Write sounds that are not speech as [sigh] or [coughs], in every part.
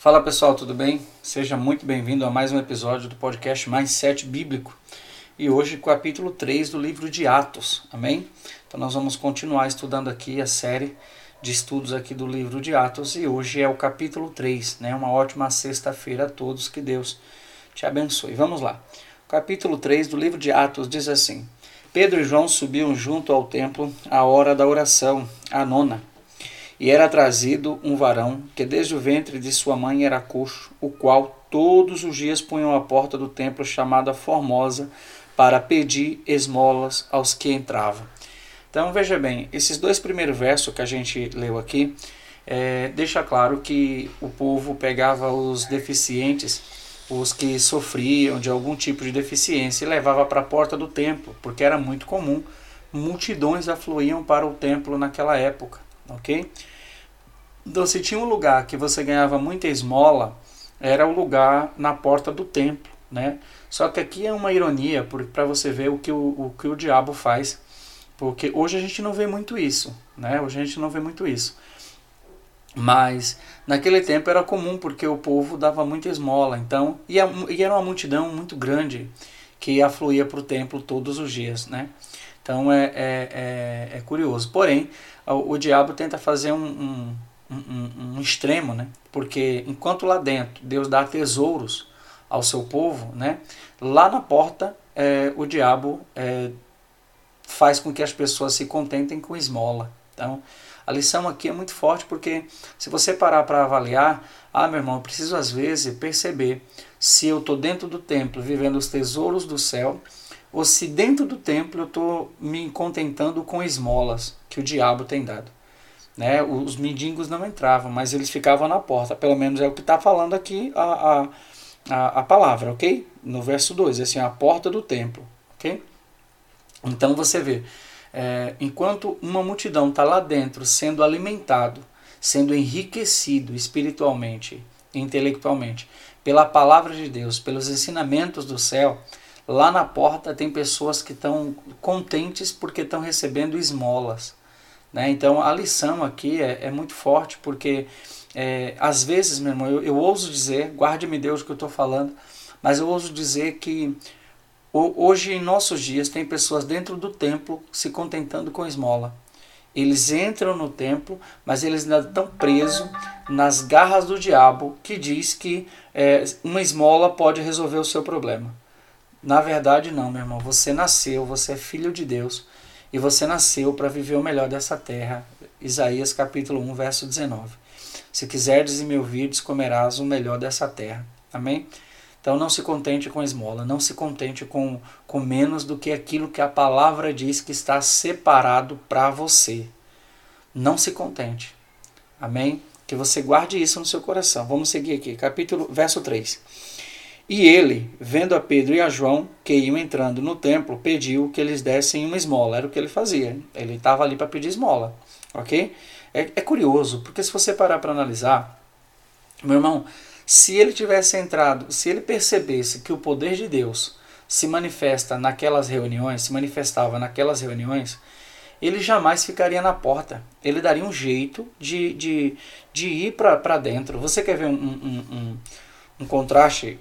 Fala pessoal, tudo bem? Seja muito bem-vindo a mais um episódio do podcast Mais Sete Bíblico. E hoje, capítulo 3 do livro de Atos, amém? Então, nós vamos continuar estudando aqui a série de estudos aqui do livro de Atos e hoje é o capítulo 3, né? Uma ótima sexta-feira a todos, que Deus te abençoe. Vamos lá. Capítulo 3 do livro de Atos diz assim: Pedro e João subiam junto ao templo à hora da oração, a nona. E era trazido um varão que desde o ventre de sua mãe era coxo, o qual todos os dias punham à porta do templo chamada Formosa para pedir esmolas aos que entravam. Então veja bem, esses dois primeiros versos que a gente leu aqui é, deixa claro que o povo pegava os deficientes, os que sofriam de algum tipo de deficiência e levava para a porta do templo, porque era muito comum, multidões afluíam para o templo naquela época, ok? Então, se tinha um lugar que você ganhava muita esmola, era o lugar na porta do templo, né? Só que aqui é uma ironia para você ver o que o, o que o diabo faz, porque hoje a gente não vê muito isso, né? Hoje a gente não vê muito isso. Mas naquele tempo era comum porque o povo dava muita esmola, então e, a, e era uma multidão muito grande que afluía para o templo todos os dias, né? Então é, é, é, é curioso. Porém, o, o, diabo tenta fazer um, um um, um, extremo, né? Porque enquanto lá dentro Deus dá tesouros ao seu povo, né? Lá na porta é, o diabo é, faz com que as pessoas se contentem com esmola. Então a lição aqui é muito forte porque se você parar para avaliar, ah meu irmão, eu preciso às vezes perceber se eu estou dentro do templo vivendo os tesouros do céu ou se dentro do templo eu estou me contentando com esmolas que o diabo tem dado. Né? Os mendigos não entravam, mas eles ficavam na porta. Pelo menos é o que está falando aqui a, a, a, palavra, ok? No verso 2, assim, a porta do templo, ok? Então você vê, é, enquanto uma multidão está lá dentro sendo alimentado, sendo enriquecido espiritualmente, intelectualmente, pela palavra de Deus, pelos ensinamentos do céu, lá na porta tem pessoas que estão contentes porque estão recebendo esmolas. Né? Então a lição aqui é, é muito forte, porque é, às vezes, meu irmão, eu, eu ouso dizer, guarde-me Deus o que eu estou falando, mas eu ouso dizer que hoje em nossos dias tem pessoas dentro do templo se contentando com esmola. Eles entram no templo, mas eles ainda estão presos nas garras do diabo que diz que é, uma esmola pode resolver o seu problema. Na verdade, não, meu irmão. Você nasceu, você é filho de Deus e você nasceu para viver o melhor dessa terra. Isaías capítulo 1, verso 19. Se quiserdes e me ouvirdes, comerás o melhor dessa terra. Amém? Então não se contente com esmola, não se contente com, com menos do que aquilo que a palavra diz que está separado para você. Não se contente. Amém? Que você guarde isso no seu coração. Vamos seguir aqui, capítulo, verso 3. E ele, vendo a Pedro e a João, que iam entrando no templo, pediu que eles dessem uma esmola. Era o que ele fazia. Ele estava ali para pedir esmola. Ok? É, é curioso, porque se você parar para analisar, meu irmão, se ele tivesse entrado, se ele percebesse que o poder de Deus se manifesta naquelas reuniões, se manifestava naquelas reuniões, ele jamais ficaria na porta. Ele daria um jeito de, de, de ir para dentro. Você quer ver um, um, um, um contraste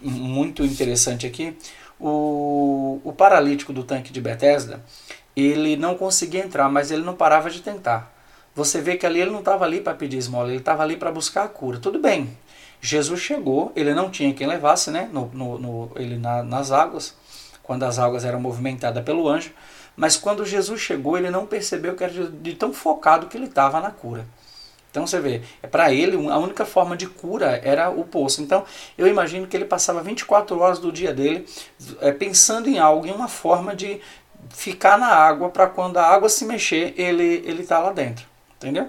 muito interessante aqui. O, o paralítico do tanque de Bethesda, ele não conseguia entrar, mas ele não parava de tentar. Você vê que ali ele não estava ali para pedir esmola, ele estava ali para buscar a cura. Tudo bem, Jesus chegou, ele não tinha quem levasse, né? No, no, no ele na, nas águas, quando as águas eram movimentadas pelo anjo. Mas quando Jesus chegou, ele não percebeu que era de, tão focado que ele estava na cura. Então você vê, é para ele a única forma de cura era o poço. Então eu imagino que ele passava 24 horas do dia dele é, pensando em algo, em uma forma de ficar na água para quando a água se mexer, ele ele tá lá dentro. Entendeu?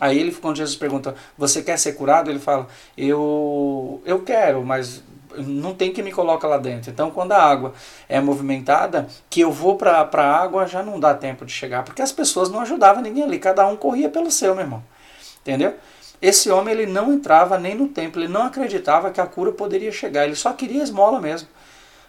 Aí ele quando Jesus pergunta: "Você quer ser curado?", ele fala: "Eu eu quero, mas não tem que me colocar lá dentro. Então, quando a água é movimentada, que eu vou para a água, já não dá tempo de chegar, porque as pessoas não ajudavam ninguém ali, cada um corria pelo seu, meu irmão. Entendeu? Esse homem ele não entrava nem no templo, ele não acreditava que a cura poderia chegar, ele só queria esmola mesmo.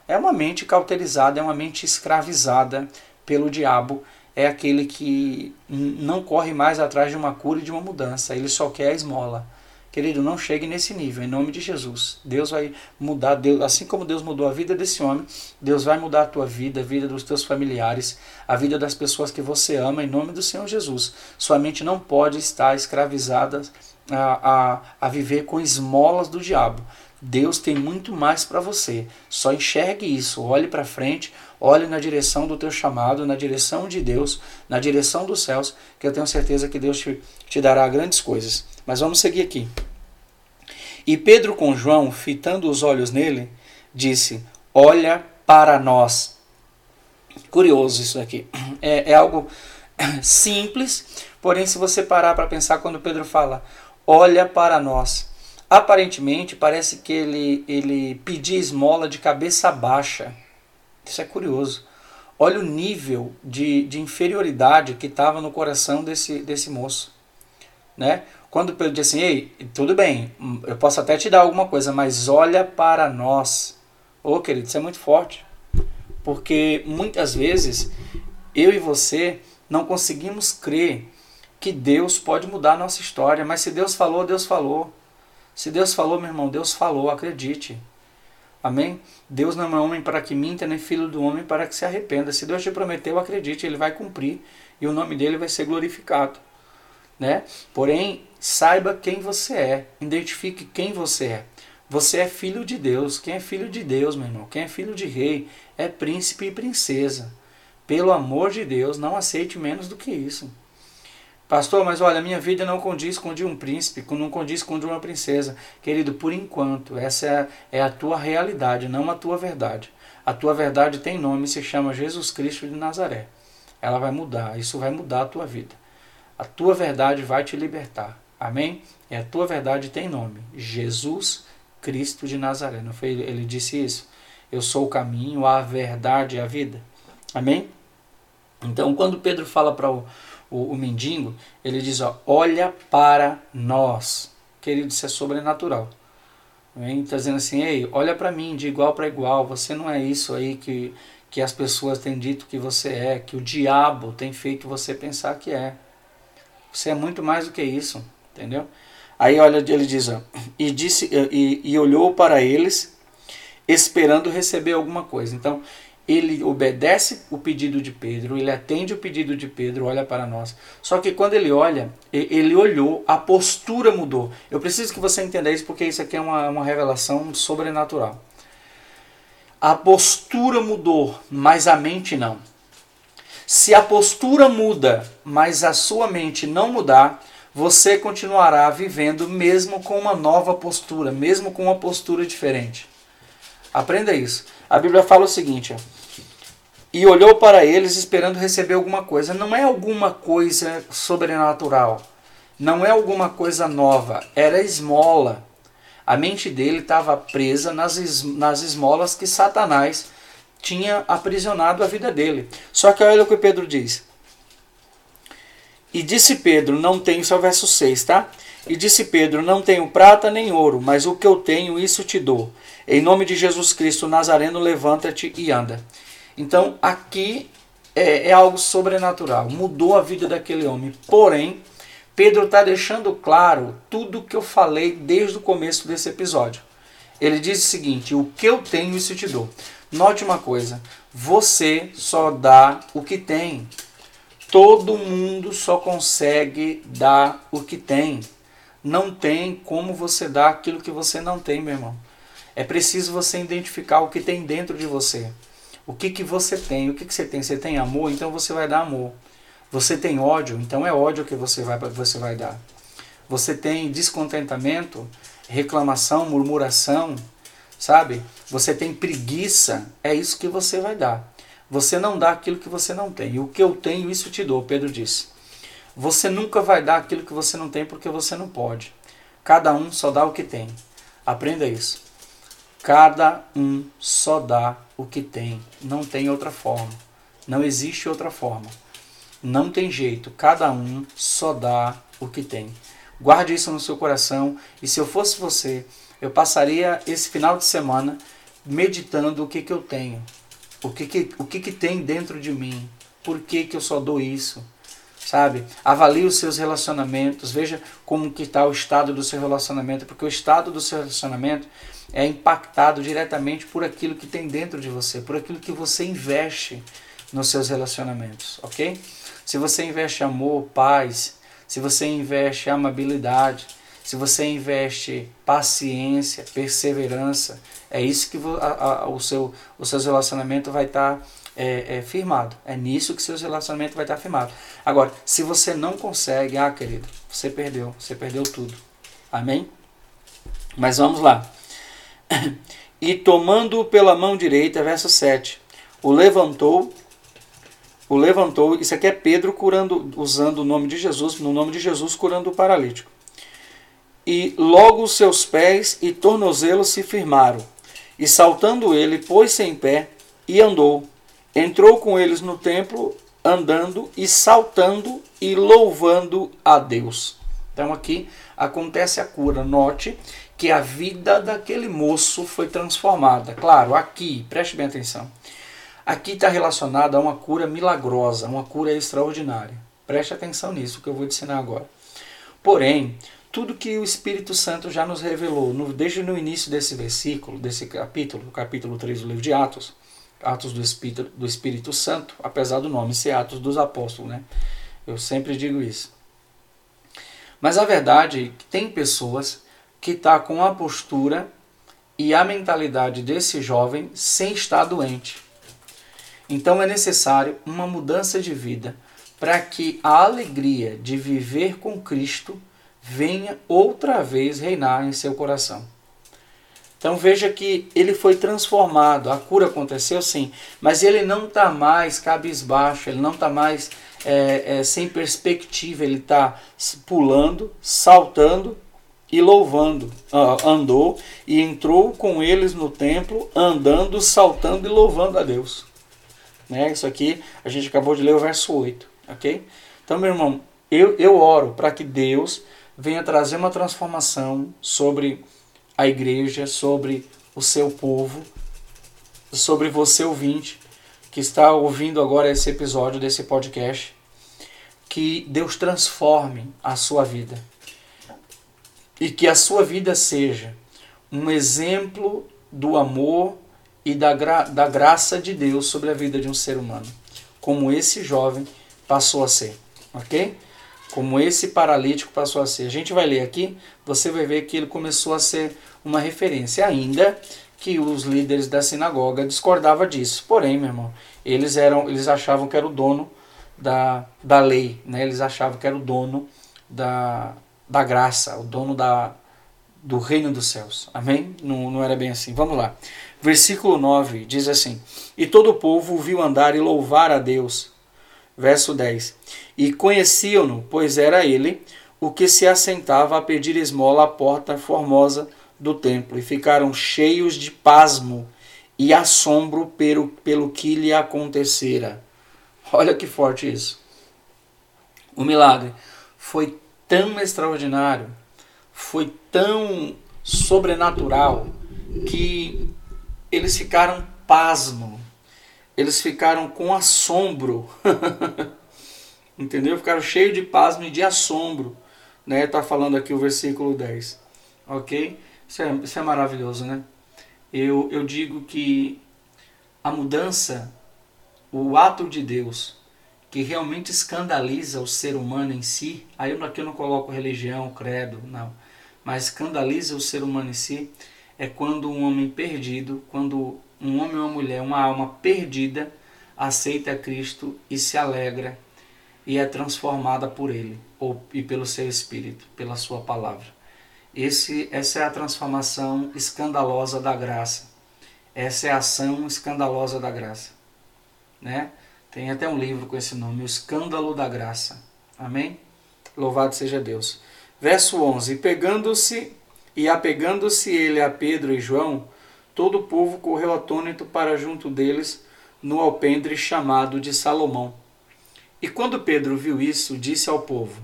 É uma mente cauterizada, é uma mente escravizada pelo diabo, é aquele que não corre mais atrás de uma cura e de uma mudança, ele só quer a esmola. Querido, não chegue nesse nível, em nome de Jesus. Deus vai mudar, Deus, assim como Deus mudou a vida desse homem, Deus vai mudar a tua vida, a vida dos teus familiares, a vida das pessoas que você ama, em nome do Senhor Jesus. Sua mente não pode estar escravizada a, a, a viver com esmolas do diabo. Deus tem muito mais para você. Só enxergue isso, olhe para frente, olhe na direção do teu chamado, na direção de Deus, na direção dos céus, que eu tenho certeza que Deus te, te dará grandes coisas. Mas vamos seguir aqui. E Pedro com João, fitando os olhos nele, disse: Olha para nós. Curioso isso aqui. É, é algo [clears throat] simples, porém, se você parar para pensar quando Pedro fala, olha para nós. Aparentemente, parece que ele, ele pedia esmola de cabeça baixa. Isso é curioso. Olha o nível de, de inferioridade que estava no coração desse, desse moço. Né? Quando Pedro disse assim, ei, tudo bem, eu posso até te dar alguma coisa, mas olha para nós. Ô oh, querido, isso é muito forte. Porque muitas vezes eu e você não conseguimos crer que Deus pode mudar a nossa história. Mas se Deus falou, Deus falou. Se Deus falou, meu irmão, Deus falou, acredite. Amém? Deus não é homem para que minta, nem filho do homem para que se arrependa. Se Deus te prometeu, acredite, ele vai cumprir e o nome dele vai ser glorificado. Né? Porém, Saiba quem você é, identifique quem você é. Você é filho de Deus. Quem é filho de Deus, meu irmão? Quem é filho de rei é príncipe e princesa. Pelo amor de Deus, não aceite menos do que isso. Pastor, mas olha, minha vida não condiz com de um príncipe, não condiz com de uma princesa. Querido, por enquanto, essa é a tua realidade, não a tua verdade. A tua verdade tem nome, se chama Jesus Cristo de Nazaré. Ela vai mudar, isso vai mudar a tua vida. A tua verdade vai te libertar. Amém? E a tua verdade tem nome: Jesus Cristo de Nazaré. Não foi ele disse isso? Eu sou o caminho, a verdade e a vida. Amém? Então, quando Pedro fala para o, o, o, mendigo, ele diz: ó, Olha para nós. Querido, isso é sobrenatural. Amém? Está dizendo assim: Ei, olha para mim, de igual para igual. Você não é isso aí que, que as pessoas têm dito que você é, que o diabo tem feito você pensar que é. Você é muito mais do que isso. Entendeu? Aí olha, ele diz, ó, e, disse, e, e olhou para eles, esperando receber alguma coisa. Então, ele obedece o pedido de Pedro, ele atende o pedido de Pedro, olha para nós. Só que quando ele olha, ele olhou, a postura mudou. Eu preciso que você entenda isso porque isso aqui é uma, uma revelação sobrenatural. A postura mudou, mas a mente não. Se a postura muda, mas a sua mente não mudar, você continuará vivendo mesmo com uma nova postura, mesmo com uma postura diferente. Aprenda isso. A Bíblia fala o seguinte: e olhou para eles esperando receber alguma coisa. Não é alguma coisa sobrenatural, não é alguma coisa nova, era esmola. A mente dele estava presa nas, es, nas esmolas que Satanás tinha aprisionado a vida dele. Só que olha o que Pedro diz. E disse Pedro: Não tenho, isso é verso 6, tá? E disse Pedro: Não tenho prata nem ouro, mas o que eu tenho, isso te dou. Em nome de Jesus Cristo Nazareno, levanta-te e anda. Então, aqui é, é, algo sobrenatural. Mudou a vida daquele homem. Porém, Pedro está deixando claro tudo que eu falei desde o começo desse episódio. Ele diz o seguinte: O que eu tenho, isso te dou. Note uma coisa: você só dá o que tem. Todo mundo só consegue dar o que tem. Não tem como você dar aquilo que você não tem, meu irmão. É preciso você identificar o que tem dentro de você. O que, que você tem? O que, que você tem? Você tem amor? Então você vai dar amor. Você tem ódio? Então é ódio que você vai, você vai dar. Você tem descontentamento, reclamação, murmuração, sabe? Você tem preguiça? É isso que você vai dar. Você não dá aquilo que você não tem. E o que eu tenho, isso te dou, Pedro disse. Você nunca vai dar aquilo que você não tem porque você não pode. Cada um só dá o que tem. Aprenda isso. Cada um só dá o que tem. Não tem outra forma. Não existe outra forma. Não tem jeito. Cada um só dá o que tem. Guarde isso no seu coração. E se eu fosse você, eu passaria esse final de semana meditando o que, que eu tenho. O que, que, o que, que tem dentro de mim? Por que, que eu só dou isso? Sabe? Avalie os seus relacionamentos, veja como que está o estado do seu relacionamento, porque o estado do seu relacionamento é impactado diretamente por aquilo que tem dentro de você, por aquilo que você investe nos seus relacionamentos, ok? Se você investe amor, paz, se você investe amabilidade, se você investe paciência, perseverança, é isso que a, a, o, seu, o seu relacionamento vai estar tá, é, é, firmado. É nisso que seu relacionamento vai estar firmado. Agora, se você não consegue, ah, querido, você perdeu, você perdeu tudo. Amém? Mas vamos lá. E tomando-o pela mão direita, verso 7, o levantou o levantou, isso aqui é Pedro curando, usando o nome de Jesus, no nome de Jesus curando o paralítico e logo os seus pés e tornozelos se firmaram. E saltando ele, pôs-se em pé e andou. Entrou com eles no templo, andando e saltando e louvando a Deus. Então aqui acontece a cura. Note que a vida daquele moço foi transformada. Claro, aqui, preste bem atenção. Aqui está relacionado a uma cura milagrosa, uma cura extraordinária. Preste atenção nisso que eu vou te ensinar agora. Porém, tudo que o Espírito Santo já nos revelou, no, desde no início desse versículo, desse capítulo, capítulo 3 do livro de Atos, Atos do Espírito, do Espírito Santo, apesar do nome ser Atos dos Apóstolos, né? Eu sempre digo isso. Mas a verdade é que tem pessoas que tá com a postura e a mentalidade desse jovem sem estar doente. Então é necessário uma mudança de vida para que a alegria de viver com Cristo venha outra vez reinar em seu coração. Então veja que ele foi transformado, a cura aconteceu sim, mas ele não está mais cabisbaixo, ele não está mais é, é, sem perspectiva, ele está pulando, saltando e louvando. Uh, andou e entrou com eles no templo, andando, saltando e louvando a Deus. Né? Isso aqui a gente acabou de ler o verso 8, ok? Então, meu irmão, eu, eu oro para que Deus venha trazer uma transformação sobre a igreja, sobre o seu povo, sobre você ouvinte que está ouvindo agora esse episódio desse podcast, que Deus transforme a sua vida e que a sua vida seja um exemplo do amor e da, gra da graça de Deus sobre a vida de um ser humano, como esse jovem passou a ser, ok? Como esse paralítico passou a ser. A gente vai ler aqui, você vai ver que ele começou a ser uma referência, ainda que os líderes da sinagoga discordavam disso. Porém, meu irmão, eles eram, eles achavam que era o dono da, da lei, né? Eles achavam que era o dono da, da graça, o dono da, do reino dos céus. Amém? Não, não era bem assim. Vamos lá. Versículo 9 diz assim: E todo o povo viu andar e louvar a Deus Verso 10: E conheciam-no, pois era ele o que se assentava a pedir esmola à porta formosa do templo, e ficaram cheios de pasmo e assombro pelo, pelo que lhe acontecera. Olha que forte isso. O milagre foi tão extraordinário, foi tão sobrenatural, que eles ficaram pasmo eles ficaram com assombro. [laughs] Entendeu? Ficaram cheios de pasmo e de assombro. Né? Tá falando aqui o versículo 10. Ok? Isso é, isso é maravilhoso, né? Eu, eu digo que a mudança, o ato de Deus, que realmente escandaliza o ser humano em si, aí eu aqui eu não coloco religião, credo, não, mas escandaliza o ser humano em si, é quando um homem perdido, quando um homem ou uma mulher, uma alma perdida, aceita Cristo e se alegra e é transformada por Ele ou, e pelo seu Espírito, pela Sua palavra. Esse, essa é a transformação escandalosa da graça. Essa é a ação escandalosa da graça. Né? Tem até um livro com esse nome, O Escândalo da Graça. Amém? Louvado seja Deus. Verso 11: Pegando-se e apegando-se ele a Pedro e João, todo o povo correu atônito para junto deles no alpendre chamado de Salomão. E quando Pedro viu isso, disse ao povo: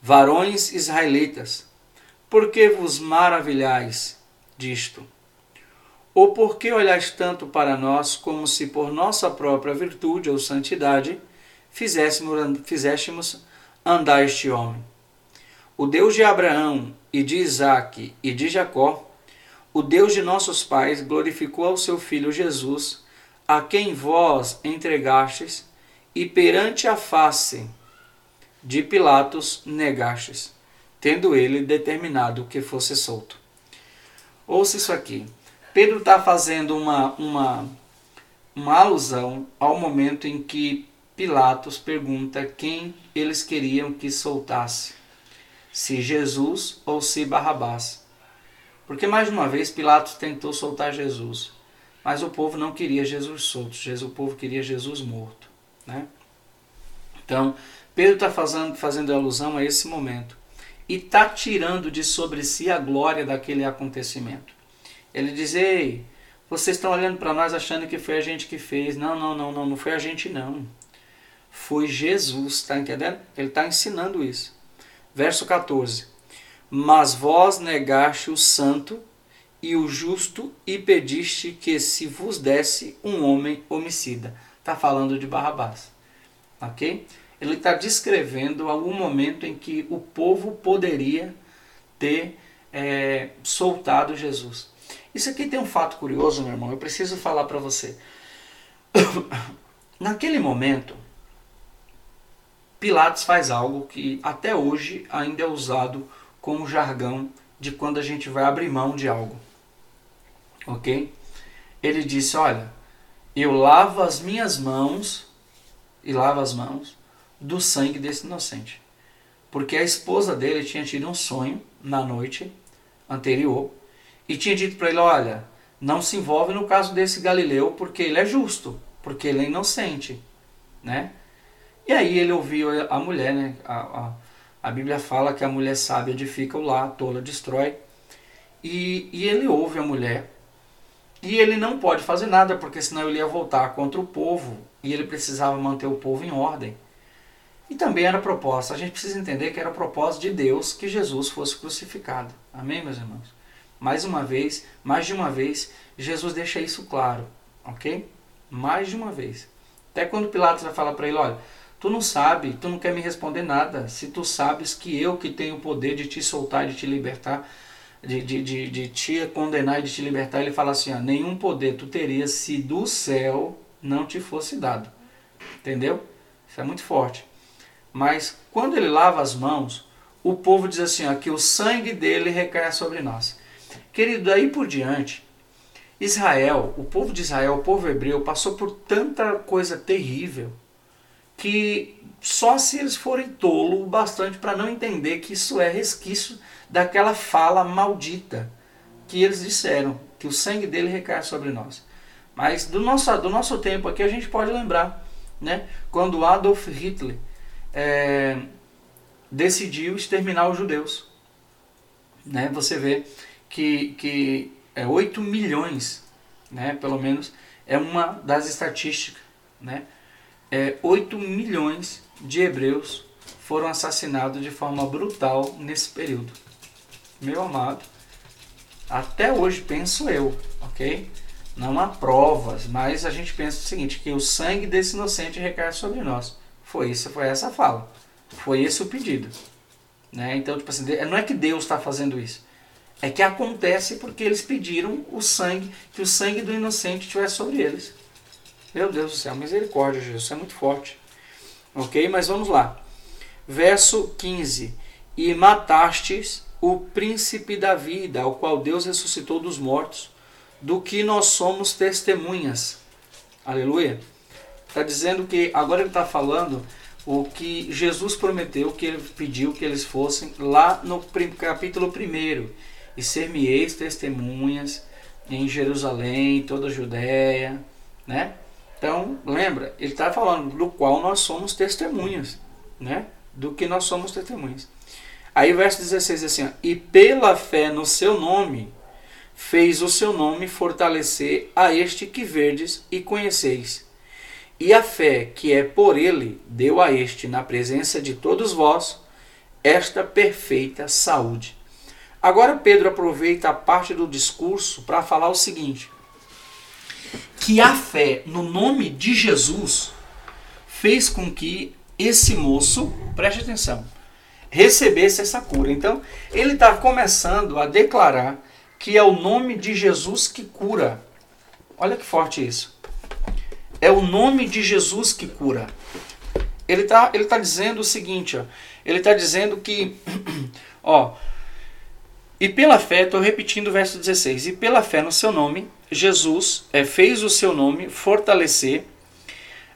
Varões israelitas, por que vos maravilhais disto? Ou por que olhais tanto para nós como se por nossa própria virtude ou santidade fizéssemos, andar este homem. O Deus de Abraão e de Isaque e de Jacó, o Deus de nossos pais, glorificou ao seu filho Jesus, a quem vós entregastes e perante a face de Pilatos negastes, tendo ele determinado que fosse solto. Ouça isso aqui. Pedro está fazendo uma, uma, uma alusão ao momento em que Pilatos pergunta quem eles queriam que soltasse, se Jesus ou se Barrabás. Porque mais uma vez Pilatos tentou soltar Jesus, mas o povo não queria Jesus solto, o povo queria Jesus morto. Né? Então, Pedro está fazendo, fazendo alusão a esse momento e está tirando de sobre si a glória daquele acontecimento. Ele diz: Ei, vocês estão olhando para nós achando que foi a gente que fez. Não, não, não, não, não foi a gente não. Foi Jesus, está entendendo? Ele está ensinando isso. Verso 14: Mas vós negaste o santo e o justo e pediste que se vos desse um homem homicida. Está falando de Barrabás. Ok? Ele está descrevendo algum momento em que o povo poderia ter é, soltado Jesus. Isso aqui tem um fato curioso, meu irmão. Eu preciso falar para você. [coughs] Naquele momento, Pilatos faz algo que até hoje ainda é usado como jargão de quando a gente vai abrir mão de algo. Ok? Ele disse: Olha, eu lavo as minhas mãos e lavo as mãos do sangue desse inocente. Porque a esposa dele tinha tido um sonho na noite anterior e tinha dito para ele: Olha, não se envolve no caso desse Galileu porque ele é justo, porque ele é inocente. Né? E aí ele ouviu a mulher, né? A, a, a Bíblia fala que a mulher sábia edifica o lar, a tola destrói. E, e ele ouve a mulher. E ele não pode fazer nada, porque senão ele ia voltar contra o povo e ele precisava manter o povo em ordem. E também era proposta, a gente precisa entender que era propósito de Deus que Jesus fosse crucificado. Amém, meus irmãos? Mais uma vez, mais de uma vez, Jesus deixa isso claro, ok? Mais de uma vez. Até quando Pilatos vai falar para ele, olha, tu não sabe, tu não quer me responder nada, se tu sabes que eu que tenho o poder de te soltar, de te libertar, de, de, de, de te condenar e de te libertar, ele fala assim, ó, nenhum poder tu terias se do céu não te fosse dado. Entendeu? Isso é muito forte. Mas quando ele lava as mãos, o povo diz assim, ó, que o sangue dele recai sobre nós. Querido, daí por diante, Israel, o povo de Israel, o povo hebreu, passou por tanta coisa terrível que só se eles forem tolo o bastante para não entender que isso é resquício daquela fala maldita que eles disseram, que o sangue dele recai sobre nós. Mas do nosso, do nosso tempo aqui a gente pode lembrar, né? quando Adolf Hitler é, decidiu exterminar os judeus. Né? Você vê que, que é 8 milhões, né? pelo menos, é uma das estatísticas. Né? É, 8 milhões de hebreus foram assassinados de forma brutal nesse período. Meu amado, até hoje penso eu, ok? Não há provas, mas a gente pensa o seguinte, que o sangue desse inocente recai sobre nós. Foi isso, foi essa a fala. Foi esse o pedido. Né? Então, tipo assim, não é que Deus está fazendo isso. É que acontece porque eles pediram o sangue, que o sangue do inocente estivesse sobre eles. Meu Deus do céu, misericórdia, Jesus, é muito forte. Ok? Mas vamos lá. Verso 15: E matastes o príncipe da vida, ao qual Deus ressuscitou dos mortos, do que nós somos testemunhas. Aleluia. Está dizendo que agora ele está falando o que Jesus prometeu, que ele pediu que eles fossem lá no capítulo 1. E ser-me-eis testemunhas em Jerusalém, toda a Judéia, né? Então, lembra, ele está falando do qual nós somos testemunhas, né? Do que nós somos testemunhas. Aí verso 16 assim, ó, e pela fé no seu nome, fez o seu nome fortalecer a este que verdes e conheceis e a fé que é por ele deu a este, na presença de todos vós, esta perfeita saúde. Agora Pedro aproveita a parte do discurso para falar o seguinte: que a fé no nome de Jesus fez com que esse moço, preste atenção, recebesse essa cura. Então, ele está começando a declarar que é o nome de Jesus que cura. Olha que forte isso. É o nome de Jesus que cura. Ele está ele tá dizendo o seguinte, ó, ele está dizendo que, [clears throat] ó, e pela fé, estou repetindo o verso 16, e pela fé no seu nome, Jesus é, fez o seu nome fortalecer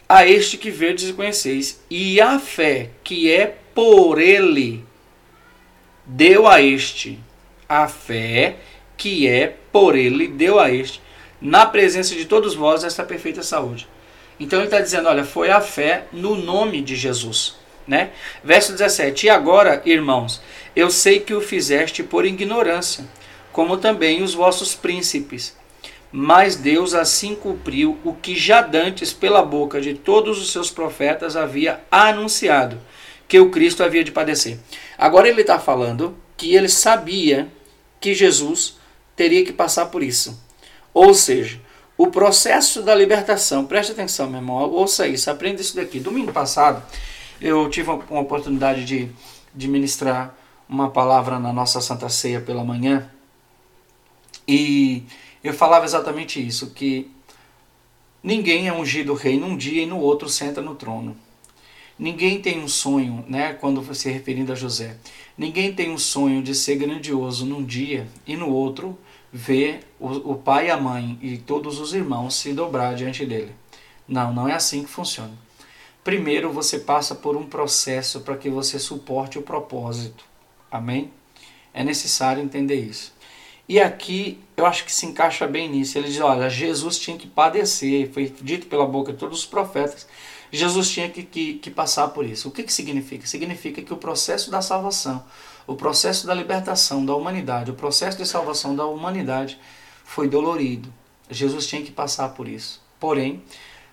a este que verdes e conheceis, e a fé que é por ele deu a este, a fé que é por ele deu a este, na presença de todos vós, esta perfeita saúde. Então ele está dizendo, olha, foi a fé no nome de Jesus. Né? Verso 17: E agora, irmãos, eu sei que o fizeste por ignorância, como também os vossos príncipes. Mas Deus assim cumpriu o que já dantes pela boca de todos os seus profetas havia anunciado, que o Cristo havia de padecer. Agora ele está falando que ele sabia que Jesus teria que passar por isso. Ou seja, o processo da libertação, preste atenção, meu irmão, ouça isso, aprenda isso daqui. Domingo passado, eu tive uma oportunidade de, de ministrar uma palavra na nossa Santa Ceia pela manhã e eu falava exatamente isso, que ninguém é ungido rei num dia e no outro senta no trono. Ninguém tem um sonho, né, quando se referindo a José. Ninguém tem um sonho de ser grandioso num dia e no outro ver o, o pai a mãe e todos os irmãos se dobrar diante dele. Não, não é assim que funciona. Primeiro você passa por um processo para que você suporte o propósito. Amém? É necessário entender isso. E aqui eu acho que se encaixa bem nisso. Ele diz: olha, Jesus tinha que padecer, foi dito pela boca de todos os profetas. Jesus tinha que, que, que passar por isso. O que, que significa? Significa que o processo da salvação, o processo da libertação da humanidade, o processo de salvação da humanidade foi dolorido. Jesus tinha que passar por isso. Porém,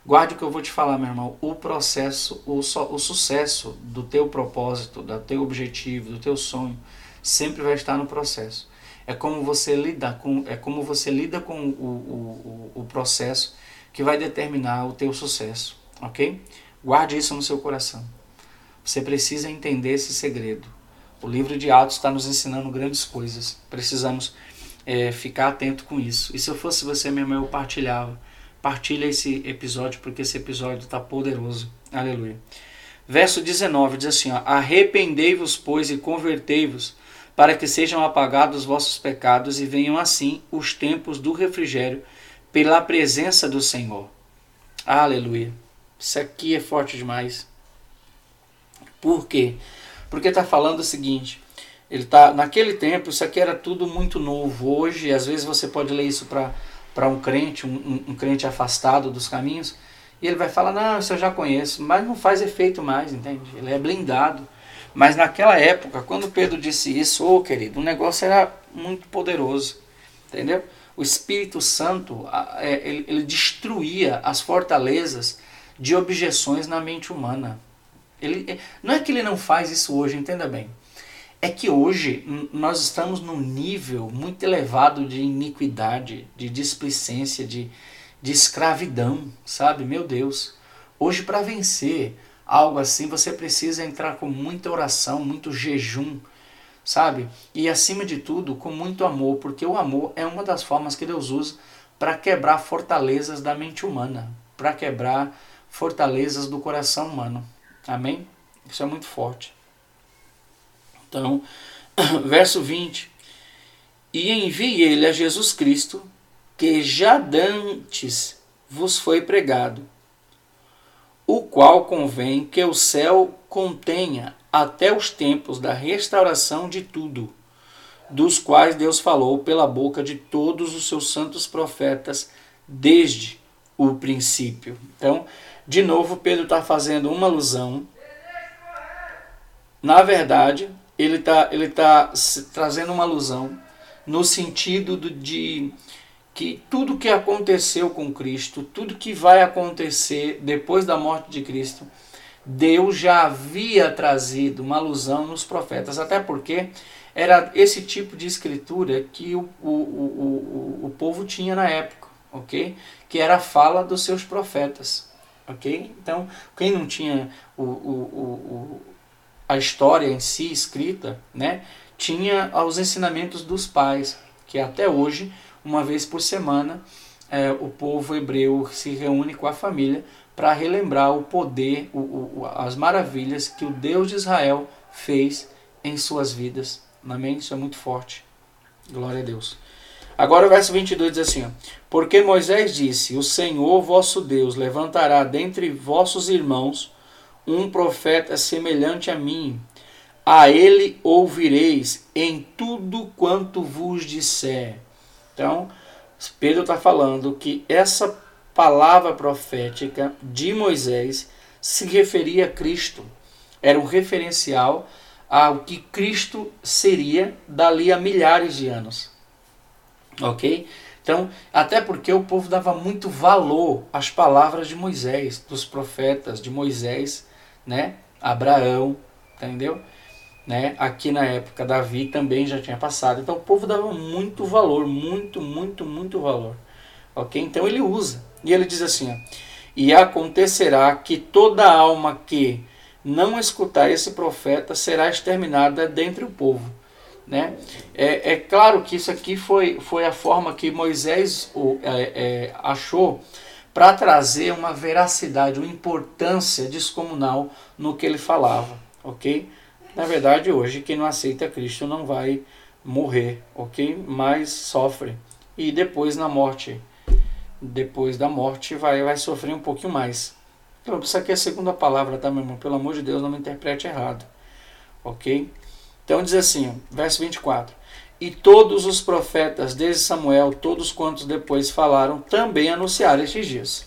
Guarde o que eu vou te falar, meu irmão. O processo, o, o sucesso do teu propósito, do teu objetivo, do teu sonho, sempre vai estar no processo. É como você lida com, é como você lida com o, o, o, processo que vai determinar o teu sucesso, ok? Guarde isso no seu coração. Você precisa entender esse segredo. O livro de Atos está nos ensinando grandes coisas. Precisamos é, ficar atento com isso. E se eu fosse você, meu irmão, eu partilhava Partilha esse episódio porque esse episódio está poderoso. Aleluia. Verso 19 diz assim: Arrependei-vos, pois, e convertei-vos, para que sejam apagados os vossos pecados e venham assim os tempos do refrigério pela presença do Senhor. Aleluia. Isso aqui é forte demais. Por quê? Porque está falando o seguinte: ele tá naquele tempo, isso aqui era tudo muito novo. Hoje, às vezes você pode ler isso para para um crente, um, um, um, crente afastado dos caminhos, e ele vai falar, não, isso eu já conheço, mas não faz efeito mais, entende? Ele é blindado. Mas naquela época, quando Pedro disse isso, ô oh, querido, o negócio era muito poderoso, entendeu? O Espírito Santo, é, ele, destruía as fortalezas de objeções na mente humana. Ele, não é que ele não faz isso hoje, entenda bem é que hoje nós estamos num nível muito elevado de iniquidade, de displicência, de, de escravidão, sabe? Meu Deus. Hoje, para vencer algo assim, você precisa entrar com muita oração, muito jejum, sabe? E acima de tudo, com muito amor, porque o amor é uma das formas que Deus usa para quebrar fortalezas da mente humana, para quebrar fortalezas do coração humano. Amém? Isso é muito forte. Então, [clears throat] verso 20: E enviei-lhe a Jesus Cristo, que já dantes vos foi pregado, o qual convém que o céu contenha até os tempos da restauração de tudo, dos quais Deus falou pela boca de todos os seus santos profetas desde o princípio. Então, de novo, Pedro está fazendo uma alusão. Na verdade, ele está ele tá trazendo uma alusão no sentido de que tudo que aconteceu com Cristo, tudo que vai acontecer depois da morte de Cristo, Deus já havia trazido uma alusão nos profetas, até porque era esse tipo de escritura que o, o, o, o, o povo tinha na época, ok? Que era a fala dos seus profetas. ok? Então, quem não tinha o, o, o, a história em si escrita, né, tinha os ensinamentos dos pais, que até hoje, uma vez por semana, é, o povo hebreu se reúne com a família para relembrar o poder, o, o, as maravilhas que o Deus de Israel fez em suas vidas. Amém? Isso é muito forte. Glória a Deus. Agora o verso 22 diz assim: ó, Porque Moisés disse: O Senhor vosso Deus levantará dentre vossos irmãos um profeta semelhante a mim. A ele ouvireis em tudo quanto vos disser. Então, Pedro está falando que essa palavra profética de Moisés se referia a Cristo. Era um referencial ao que Cristo seria dali a milhares de anos. Ok? Então, até porque o povo dava muito valor às palavras de Moisés, dos profetas de Moisés, né? Abraão, entendeu? Né? Aqui na época Davi também já tinha passado. Então o povo dava muito valor, muito, muito, muito valor. Ok? Então ele usa. E ele diz assim: ó, E acontecerá que toda alma que não escutar esse profeta será exterminada dentre o povo. Né? É, é claro que isso aqui foi, foi a forma que Moisés o, é, é, achou para trazer uma veracidade, uma importância descomunal no que ele falava, ok? Na verdade, hoje, quem não aceita Cristo não vai morrer, ok? Mas sofre. E depois, na morte, depois da morte, vai, vai sofrer um pouquinho mais. Então, isso aqui é a segunda palavra, tá, meu irmão? Pelo amor de Deus, não me interprete errado, ok? Então, diz assim, verso 24. E todos os profetas, desde Samuel, todos quantos depois falaram, também anunciaram estes dias.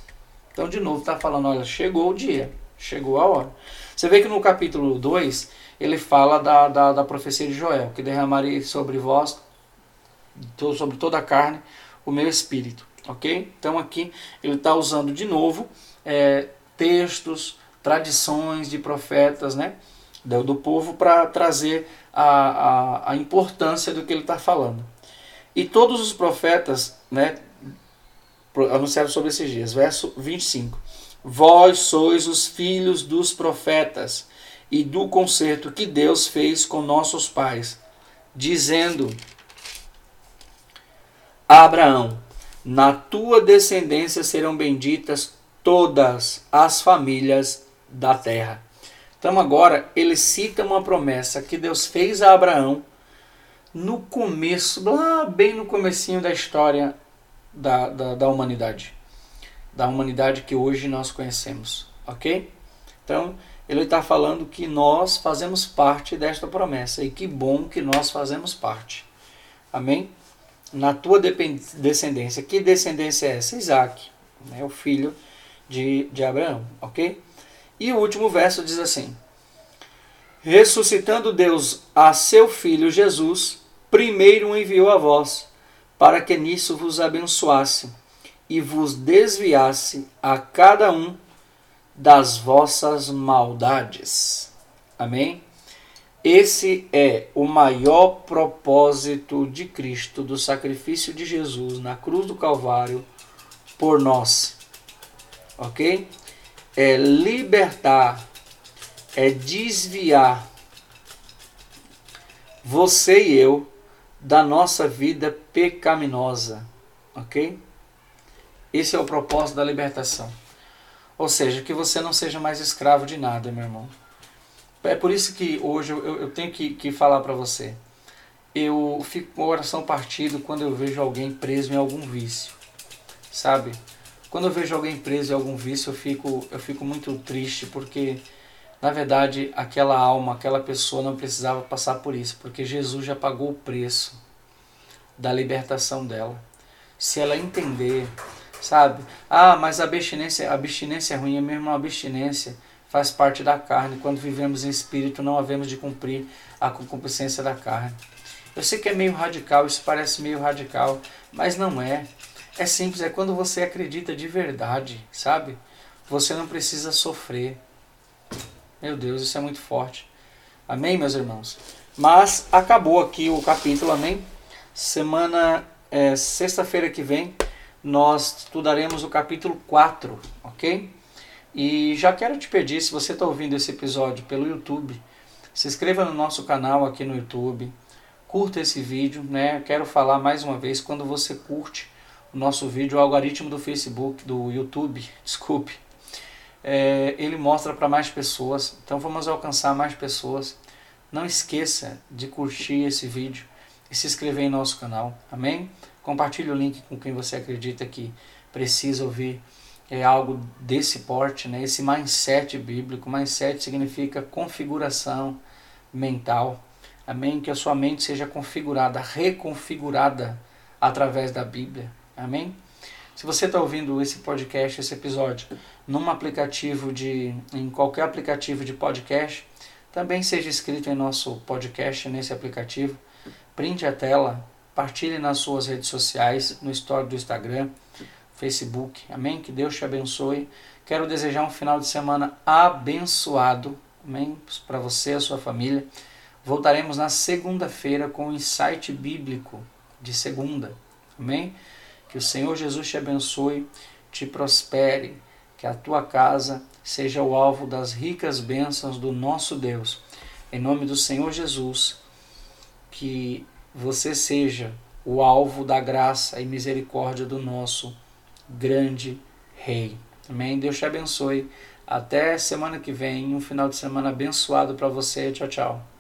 Então, de novo, está falando, olha, chegou o dia, chegou a hora. Você vê que no capítulo 2, ele fala da, da, da profecia de Joel, que derramarei sobre vós, sobre toda a carne, o meu espírito. Ok? Então aqui ele está usando de novo é, textos, tradições de profetas né, do, do povo para trazer a, a, a, importância do que ele está falando. E todos os profetas né, anunciaram sobre esses dias. Verso 25. Vós sois os filhos dos profetas e do concerto que Deus fez com nossos pais, dizendo a Abraão: Na tua descendência serão benditas todas as famílias da terra. Então agora ele cita uma promessa que Deus fez a Abraão no começo, lá bem no comecinho da história da, da, da humanidade. Da humanidade que hoje nós conhecemos. Ok? Então, ele está falando que nós fazemos parte desta promessa e que bom que nós fazemos parte. Amém? Na tua descendência. Que descendência é essa? Isaac, né? o filho de, de Abraão, ok? E o último verso diz assim: Ressuscitando Deus a seu filho Jesus, primeiro enviou a vós, para que nisso vos abençoasse e vos desviasse a cada um das vossas maldades. Amém? Esse é o maior propósito de Cristo, do sacrifício de Jesus na cruz do Calvário por nós. Ok? É libertar, é desviar você e eu da nossa vida pecaminosa. Ok? Esse é o propósito da libertação. Ou seja, que você não seja mais escravo de nada, meu irmão. É por isso que hoje eu, eu tenho que, que falar para você. Eu fico com o coração partido quando eu vejo alguém preso em algum vício. Sabe? Quando eu vejo alguém preso em algum vício, eu fico, eu fico muito triste porque, na verdade, aquela alma, aquela pessoa não precisava passar por isso, porque Jesus já pagou o preço da libertação dela. Se ela entender sabe? Ah, mas a abstinência, a abstinência é ruim, é mesmo uma abstinência faz parte da carne. Quando vivemos em espírito, não havemos de cumprir a concupiscência da carne. Eu sei que é meio radical, isso parece meio radical, mas não é. É simples, é quando você acredita de verdade, sabe? Você não precisa sofrer. Meu Deus, isso é muito forte. Amém, meus irmãos? Mas acabou aqui o capítulo, amém? Semana, é, sexta-feira que vem, nós estudaremos o capítulo 4, ok? E já quero te pedir, se você está ouvindo esse episódio pelo YouTube, se inscreva no nosso canal aqui no YouTube, curta esse vídeo, né? Quero falar mais uma vez, quando você curte o nosso vídeo, o algoritmo do Facebook, do YouTube, [laughs] desculpe, é, ele mostra para mais pessoas. Então vamos alcançar mais pessoas. Não esqueça de curtir esse vídeo e se inscrever em nosso canal. Amém? Compartilhe o link com quem você acredita que precisa ouvir é algo desse porte, né? Esse mindset bíblico. Mindset significa configuração mental. Amém? Que a sua mente seja configurada, reconfigurada através da Bíblia. Amém? Se você está ouvindo esse podcast, esse episódio, num aplicativo de, em qualquer aplicativo de podcast, também seja inscrito em nosso podcast nesse aplicativo. Printe a tela, partilhe nas suas redes sociais, no story do Instagram, Facebook. Amém? Que Deus te abençoe. Quero desejar um final de semana abençoado. Amém? Para você e a sua família. Voltaremos na segunda-feira com o insight bíblico de segunda. Amém? Que o Senhor Jesus te abençoe, te prospere, que a tua casa seja o alvo das ricas bênçãos do nosso Deus. Em nome do Senhor Jesus, que você seja o alvo da graça e misericórdia do nosso grande Rei. Amém? Deus te abençoe. Até semana que vem. Um final de semana abençoado para você. Tchau, tchau.